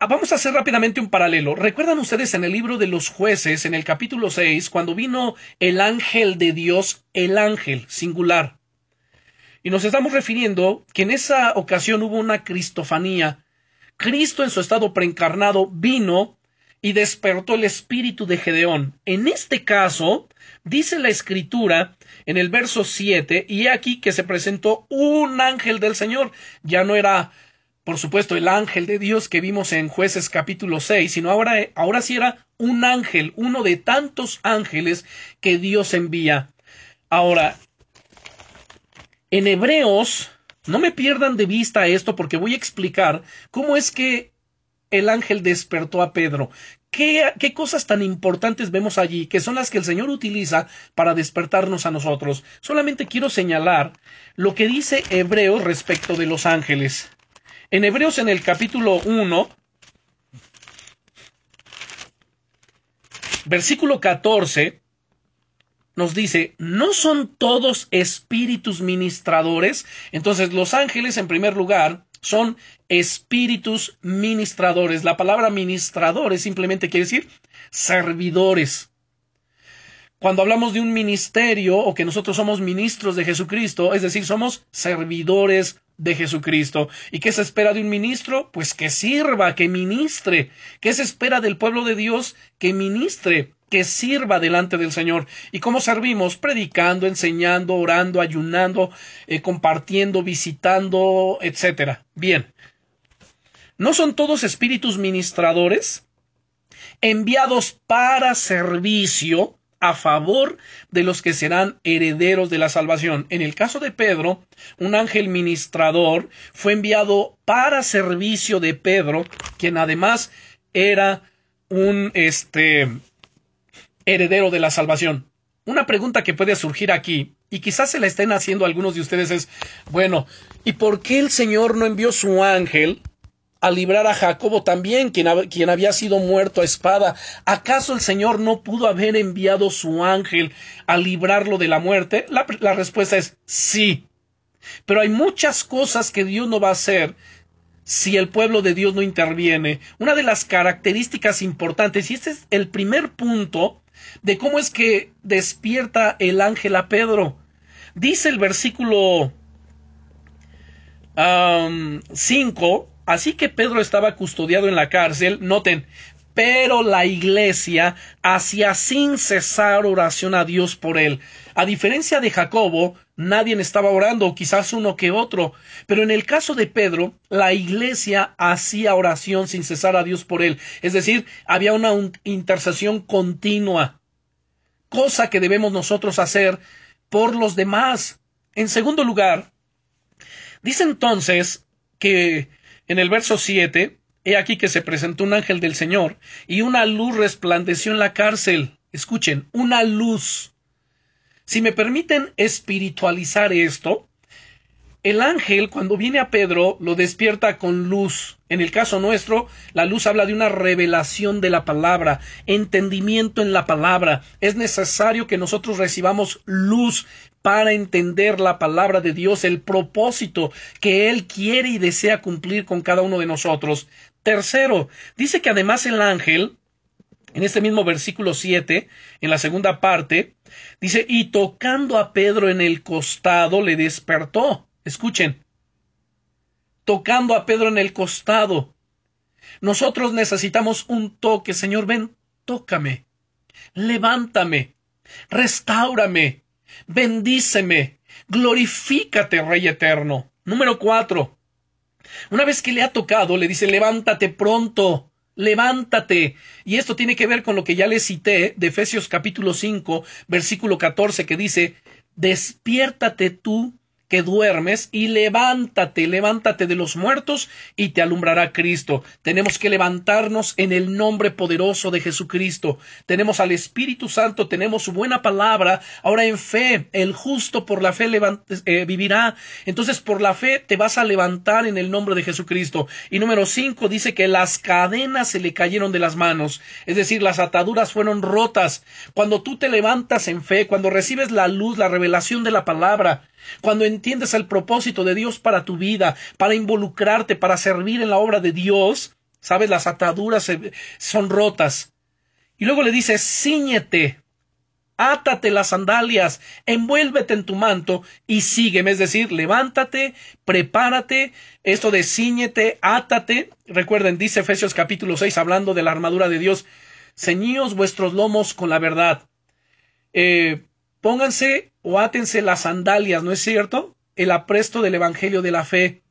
Vamos a hacer rápidamente un paralelo. ¿Recuerdan ustedes en el libro de los jueces, en el capítulo 6, cuando vino el ángel de Dios, el ángel singular? Y nos estamos refiriendo que en esa ocasión hubo una cristofanía. Cristo en su estado preencarnado vino y despertó el espíritu de Gedeón. En este caso, dice la escritura en el verso 7, y aquí que se presentó un ángel del Señor. Ya no era, por supuesto, el ángel de Dios que vimos en jueces capítulo 6, sino ahora, ahora sí era un ángel, uno de tantos ángeles que Dios envía. Ahora, en Hebreos, no me pierdan de vista esto porque voy a explicar cómo es que el ángel despertó a Pedro? ¿Qué, ¿Qué, cosas tan importantes vemos allí que son las que el Señor utiliza para despertarnos a nosotros? Solamente quiero señalar lo que dice Hebreos respecto de los ángeles. En Hebreos en el capítulo 1, versículo 14, nos dice, ¿no son todos espíritus ministradores? Entonces los ángeles, en primer lugar, son espíritus ministradores. La palabra ministradores simplemente quiere decir servidores. Cuando hablamos de un ministerio o que nosotros somos ministros de Jesucristo, es decir, somos servidores de Jesucristo. ¿Y qué se espera de un ministro? Pues que sirva, que ministre. ¿Qué se espera del pueblo de Dios? Que ministre que sirva delante del Señor. ¿Y cómo servimos? Predicando, enseñando, orando, ayunando, eh, compartiendo, visitando, etcétera. Bien. ¿No son todos espíritus ministradores enviados para servicio a favor de los que serán herederos de la salvación? En el caso de Pedro, un ángel ministrador fue enviado para servicio de Pedro, quien además era un este heredero de la salvación. Una pregunta que puede surgir aquí, y quizás se la estén haciendo algunos de ustedes, es, bueno, ¿y por qué el Señor no envió su ángel a librar a Jacobo también, quien, quien, había sido muerto a espada. ¿Acaso el Señor no pudo haber enviado su ángel a librarlo de la muerte? La, la, respuesta es sí. Pero hay muchas cosas que Dios no va a hacer si el pueblo de Dios no interviene. Una de las características importantes, y este es el primer punto de cómo es que despierta el ángel a Pedro. Dice el versículo 5, así que Pedro estaba custodiado en la cárcel, noten, pero la iglesia hacía sin cesar oración a Dios por él. A diferencia de Jacobo, nadie estaba orando, quizás uno que otro, pero en el caso de Pedro, la iglesia hacía oración sin cesar a Dios por él. Es decir, había una intercesión continua, cosa que debemos nosotros hacer por los demás. En segundo lugar, dice entonces que en el verso 7, He aquí que se presentó un ángel del Señor y una luz resplandeció en la cárcel. Escuchen, una luz. Si me permiten espiritualizar esto, el ángel cuando viene a Pedro lo despierta con luz. En el caso nuestro, la luz habla de una revelación de la palabra, entendimiento en la palabra. Es necesario que nosotros recibamos luz para entender la palabra de Dios, el propósito que Él quiere y desea cumplir con cada uno de nosotros. Tercero, dice que además el ángel, en este mismo versículo 7, en la segunda parte, dice, y tocando a Pedro en el costado, le despertó. Escuchen, tocando a Pedro en el costado. Nosotros necesitamos un toque, Señor, ven, tócame, levántame, restáurame, bendíceme, glorifícate, Rey eterno. Número cuatro, una vez que le ha tocado, le dice, levántate pronto, levántate. Y esto tiene que ver con lo que ya le cité de Efesios capítulo 5, versículo 14, que dice, despiértate tú que duermes y levántate, levántate de los muertos y te alumbrará Cristo. Tenemos que levantarnos en el nombre poderoso de Jesucristo. Tenemos al Espíritu Santo, tenemos su buena palabra. Ahora en fe, el justo por la fe eh, vivirá. Entonces por la fe te vas a levantar en el nombre de Jesucristo. Y número cinco dice que las cadenas se le cayeron de las manos. Es decir, las ataduras fueron rotas. Cuando tú te levantas en fe, cuando recibes la luz, la revelación de la palabra, cuando entiendes el propósito de Dios para tu vida, para involucrarte, para servir en la obra de Dios, sabes, las ataduras son rotas. Y luego le dice, ciñete, átate las sandalias, envuélvete en tu manto y sígueme, es decir, levántate, prepárate, esto de ciñete, átate, recuerden, dice Efesios capítulo 6, hablando de la armadura de Dios, ceñíos vuestros lomos con la verdad. Eh, pónganse o átense las sandalias, ¿no es cierto? El apresto del Evangelio de la fe.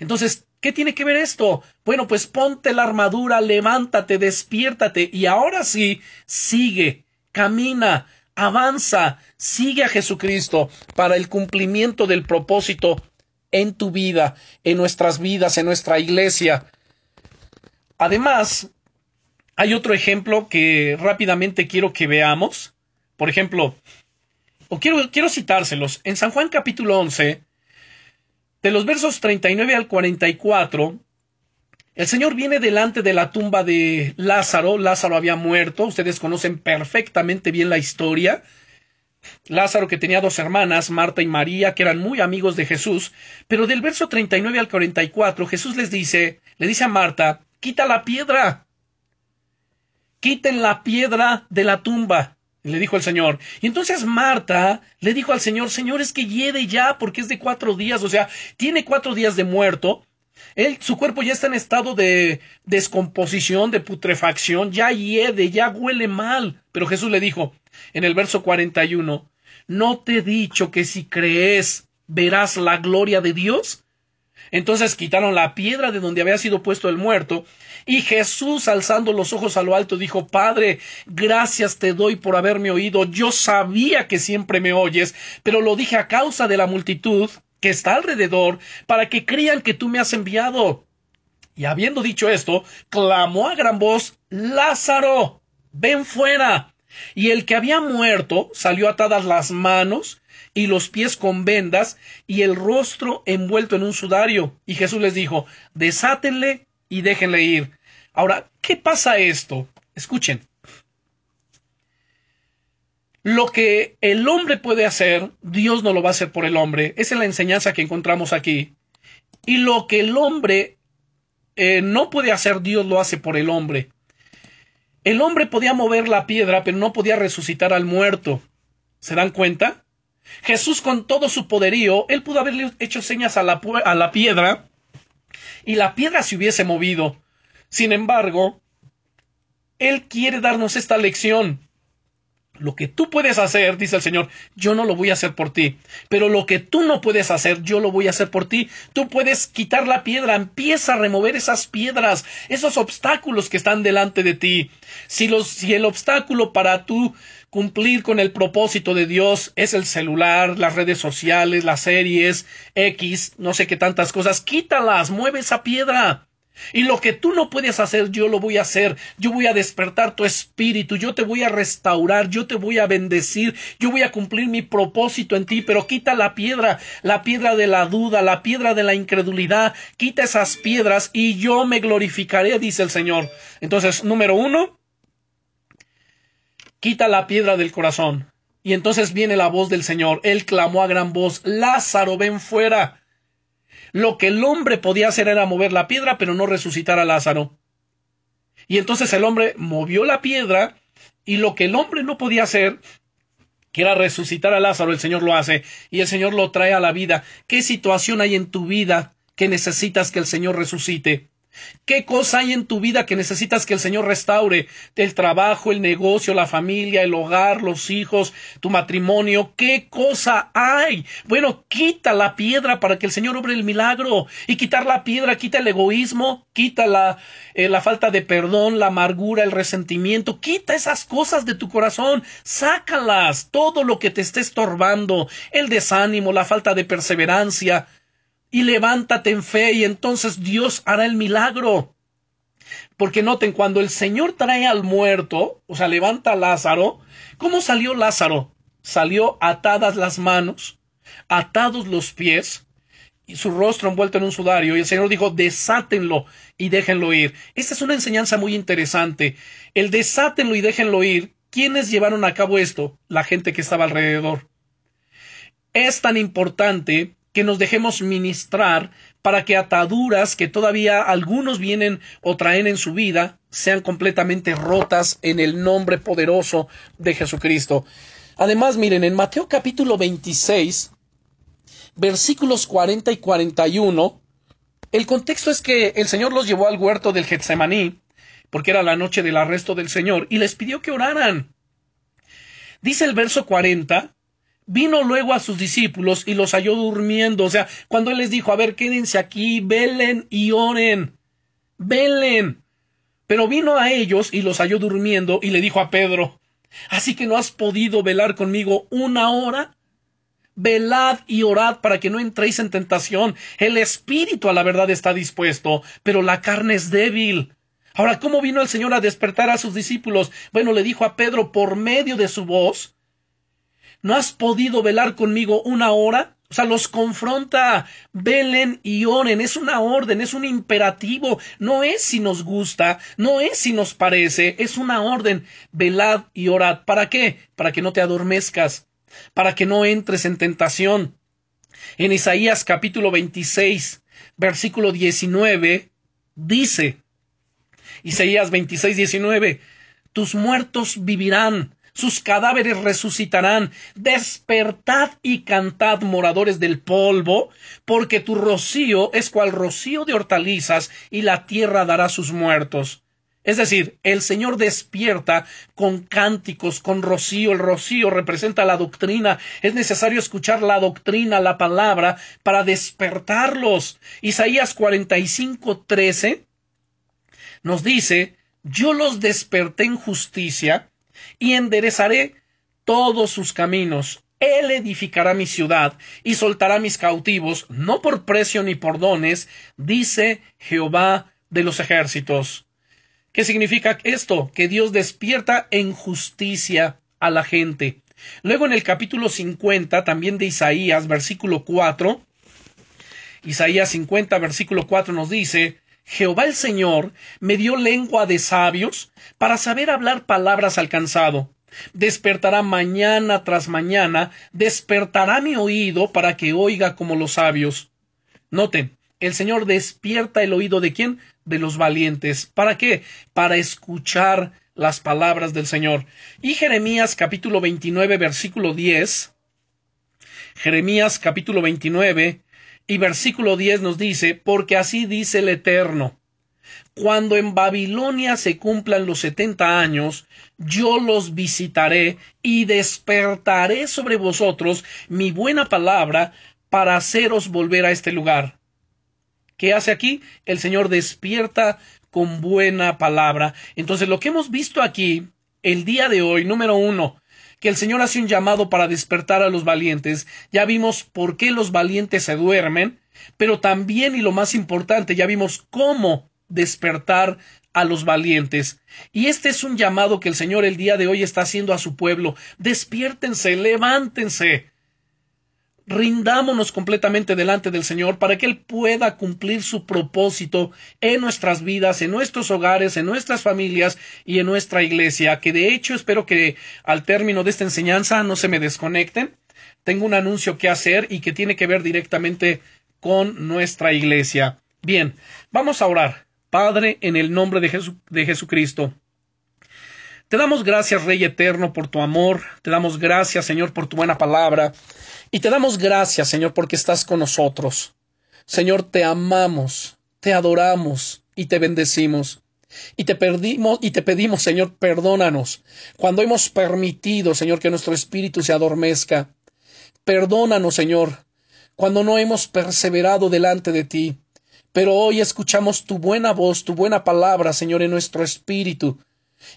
Entonces, ¿qué tiene que ver esto? Bueno, pues ponte la armadura, levántate, despiértate y ahora sí, sigue, camina, avanza, sigue a Jesucristo para el cumplimiento del propósito en tu vida, en nuestras vidas, en nuestra iglesia. Además, hay otro ejemplo que rápidamente quiero que veamos. Por ejemplo, o quiero, quiero citárselos. En San Juan capítulo 11, de los versos 39 al 44, el Señor viene delante de la tumba de Lázaro. Lázaro había muerto. Ustedes conocen perfectamente bien la historia. Lázaro que tenía dos hermanas, Marta y María, que eran muy amigos de Jesús. Pero del verso 39 al 44, Jesús les dice, le dice a Marta, quita la piedra. Quiten la piedra de la tumba. Le dijo el Señor. Y entonces Marta le dijo al Señor, Señor, es que hiede ya, porque es de cuatro días, o sea, tiene cuatro días de muerto. Él, su cuerpo ya está en estado de descomposición, de putrefacción, ya hiede, ya huele mal. Pero Jesús le dijo, en el verso 41, ¿no te he dicho que si crees verás la gloria de Dios? Entonces quitaron la piedra de donde había sido puesto el muerto, y Jesús, alzando los ojos a lo alto, dijo, Padre, gracias te doy por haberme oído. Yo sabía que siempre me oyes, pero lo dije a causa de la multitud que está alrededor, para que crean que tú me has enviado. Y habiendo dicho esto, clamó a gran voz, Lázaro, ven fuera. Y el que había muerto salió atadas las manos y los pies con vendas y el rostro envuelto en un sudario. Y Jesús les dijo, desátenle y déjenle ir. Ahora, ¿qué pasa esto? Escuchen. Lo que el hombre puede hacer, Dios no lo va a hacer por el hombre. Esa es la enseñanza que encontramos aquí. Y lo que el hombre eh, no puede hacer, Dios lo hace por el hombre. El hombre podía mover la piedra, pero no podía resucitar al muerto. ¿Se dan cuenta? Jesús con todo su poderío, él pudo haberle hecho señas a la, a la piedra y la piedra se hubiese movido. Sin embargo, él quiere darnos esta lección. Lo que tú puedes hacer, dice el Señor, yo no lo voy a hacer por ti. Pero lo que tú no puedes hacer, yo lo voy a hacer por ti. Tú puedes quitar la piedra, empieza a remover esas piedras, esos obstáculos que están delante de ti. Si, los, si el obstáculo para tú cumplir con el propósito de Dios es el celular, las redes sociales, las series, X, no sé qué tantas cosas, quítalas, mueve esa piedra. Y lo que tú no puedes hacer, yo lo voy a hacer. Yo voy a despertar tu espíritu, yo te voy a restaurar, yo te voy a bendecir, yo voy a cumplir mi propósito en ti, pero quita la piedra, la piedra de la duda, la piedra de la incredulidad, quita esas piedras y yo me glorificaré, dice el Señor. Entonces, número uno, quita la piedra del corazón. Y entonces viene la voz del Señor. Él clamó a gran voz, Lázaro, ven fuera. Lo que el hombre podía hacer era mover la piedra, pero no resucitar a Lázaro. Y entonces el hombre movió la piedra y lo que el hombre no podía hacer, que era resucitar a Lázaro, el Señor lo hace y el Señor lo trae a la vida. ¿Qué situación hay en tu vida que necesitas que el Señor resucite? ¿Qué cosa hay en tu vida que necesitas que el Señor restaure? El trabajo, el negocio, la familia, el hogar, los hijos, tu matrimonio. ¿Qué cosa hay? Bueno, quita la piedra para que el Señor obre el milagro. Y quitar la piedra quita el egoísmo, quita la, eh, la falta de perdón, la amargura, el resentimiento. Quita esas cosas de tu corazón. Sácalas. Todo lo que te esté estorbando. El desánimo, la falta de perseverancia y levántate en fe y entonces Dios hará el milagro. Porque noten, cuando el Señor trae al muerto, o sea, levanta a Lázaro, ¿cómo salió Lázaro? Salió atadas las manos, atados los pies, y su rostro envuelto en un sudario, y el Señor dijo, desátenlo y déjenlo ir. Esta es una enseñanza muy interesante. El desátenlo y déjenlo ir, ¿quiénes llevaron a cabo esto? La gente que estaba alrededor. Es tan importante que nos dejemos ministrar para que ataduras que todavía algunos vienen o traen en su vida sean completamente rotas en el nombre poderoso de Jesucristo. Además, miren, en Mateo capítulo 26, versículos 40 y 41, el contexto es que el Señor los llevó al huerto del Getsemaní, porque era la noche del arresto del Señor, y les pidió que oraran. Dice el verso 40, Vino luego a sus discípulos y los halló durmiendo. O sea, cuando él les dijo, a ver, quédense aquí, velen y oren. Velen. Pero vino a ellos y los halló durmiendo y le dijo a Pedro, así que no has podido velar conmigo una hora. Velad y orad para que no entréis en tentación. El espíritu a la verdad está dispuesto, pero la carne es débil. Ahora, ¿cómo vino el Señor a despertar a sus discípulos? Bueno, le dijo a Pedro por medio de su voz, ¿no has podido velar conmigo una hora? O sea, los confronta, velen y oren, es una orden, es un imperativo, no es si nos gusta, no es si nos parece, es una orden, velad y orad. ¿Para qué? Para que no te adormezcas, para que no entres en tentación. En Isaías capítulo 26, versículo 19, dice, Isaías 26, 19, tus muertos vivirán, sus cadáveres resucitarán. Despertad y cantad, moradores del polvo, porque tu rocío es cual rocío de hortalizas, y la tierra dará sus muertos. Es decir, el Señor despierta con cánticos, con rocío. El rocío representa la doctrina. Es necesario escuchar la doctrina, la palabra, para despertarlos. Isaías 45, 13 nos dice, yo los desperté en justicia y enderezaré todos sus caminos. Él edificará mi ciudad y soltará mis cautivos, no por precio ni por dones, dice Jehová de los ejércitos. ¿Qué significa esto? Que Dios despierta en justicia a la gente. Luego en el capítulo 50, también de Isaías, versículo 4, Isaías 50, versículo 4 nos dice, Jehová el Señor me dio lengua de sabios para saber hablar palabras al cansado. Despertará mañana tras mañana, despertará mi oído para que oiga como los sabios. Noten, el Señor despierta el oído de quién? De los valientes. ¿Para qué? Para escuchar las palabras del Señor. Y Jeremías capítulo 29 versículo 10. Jeremías capítulo 29 y versículo 10 nos dice, porque así dice el Eterno, cuando en Babilonia se cumplan los setenta años, yo los visitaré y despertaré sobre vosotros mi buena palabra para haceros volver a este lugar. ¿Qué hace aquí? El Señor despierta con buena palabra. Entonces lo que hemos visto aquí el día de hoy, número uno, que el Señor hace un llamado para despertar a los valientes. Ya vimos por qué los valientes se duermen, pero también y lo más importante, ya vimos cómo despertar a los valientes. Y este es un llamado que el Señor el día de hoy está haciendo a su pueblo. Despiértense, levántense rindámonos completamente delante del Señor para que Él pueda cumplir su propósito en nuestras vidas, en nuestros hogares, en nuestras familias y en nuestra iglesia, que de hecho espero que al término de esta enseñanza no se me desconecten. Tengo un anuncio que hacer y que tiene que ver directamente con nuestra iglesia. Bien, vamos a orar. Padre, en el nombre de, de Jesucristo. Te damos gracias, Rey Eterno, por tu amor. Te damos gracias, Señor, por tu buena palabra. Y te damos gracias, Señor, porque estás con nosotros. Señor, te amamos, te adoramos y te bendecimos. Y te perdimos y te pedimos, Señor, perdónanos cuando hemos permitido, Señor, que nuestro espíritu se adormezca. Perdónanos, Señor, cuando no hemos perseverado delante de ti. Pero hoy escuchamos tu buena voz, tu buena palabra, Señor, en nuestro espíritu.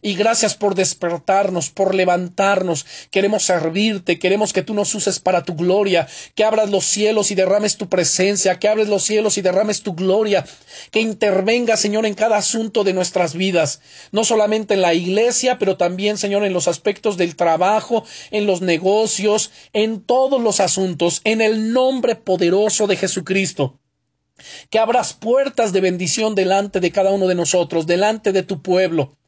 Y gracias por despertarnos, por levantarnos. Queremos servirte, queremos que tú nos uses para tu gloria, que abras los cielos y derrames tu presencia, que abres los cielos y derrames tu gloria, que intervenga, Señor, en cada asunto de nuestras vidas, no solamente en la iglesia, pero también, Señor, en los aspectos del trabajo, en los negocios, en todos los asuntos, en el nombre poderoso de Jesucristo. Que abras puertas de bendición delante de cada uno de nosotros, delante de tu pueblo.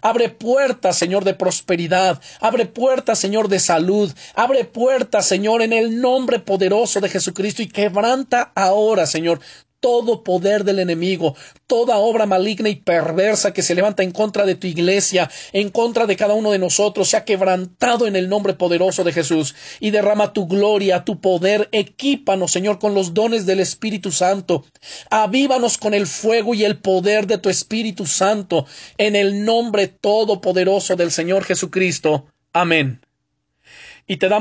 Abre puertas, Señor, de prosperidad. Abre puertas, Señor, de salud. Abre puertas, Señor, en el nombre poderoso de Jesucristo y quebranta ahora, Señor, todo poder del enemigo, toda obra maligna y perversa que se levanta en contra de tu iglesia, en contra de cada uno de nosotros, sea quebrantado en el nombre poderoso de Jesús y derrama tu gloria, tu poder, equípanos, Señor, con los dones del Espíritu Santo, avívanos con el fuego y el poder de tu Espíritu Santo, en el nombre todopoderoso del Señor Jesucristo. Amén. Y te damos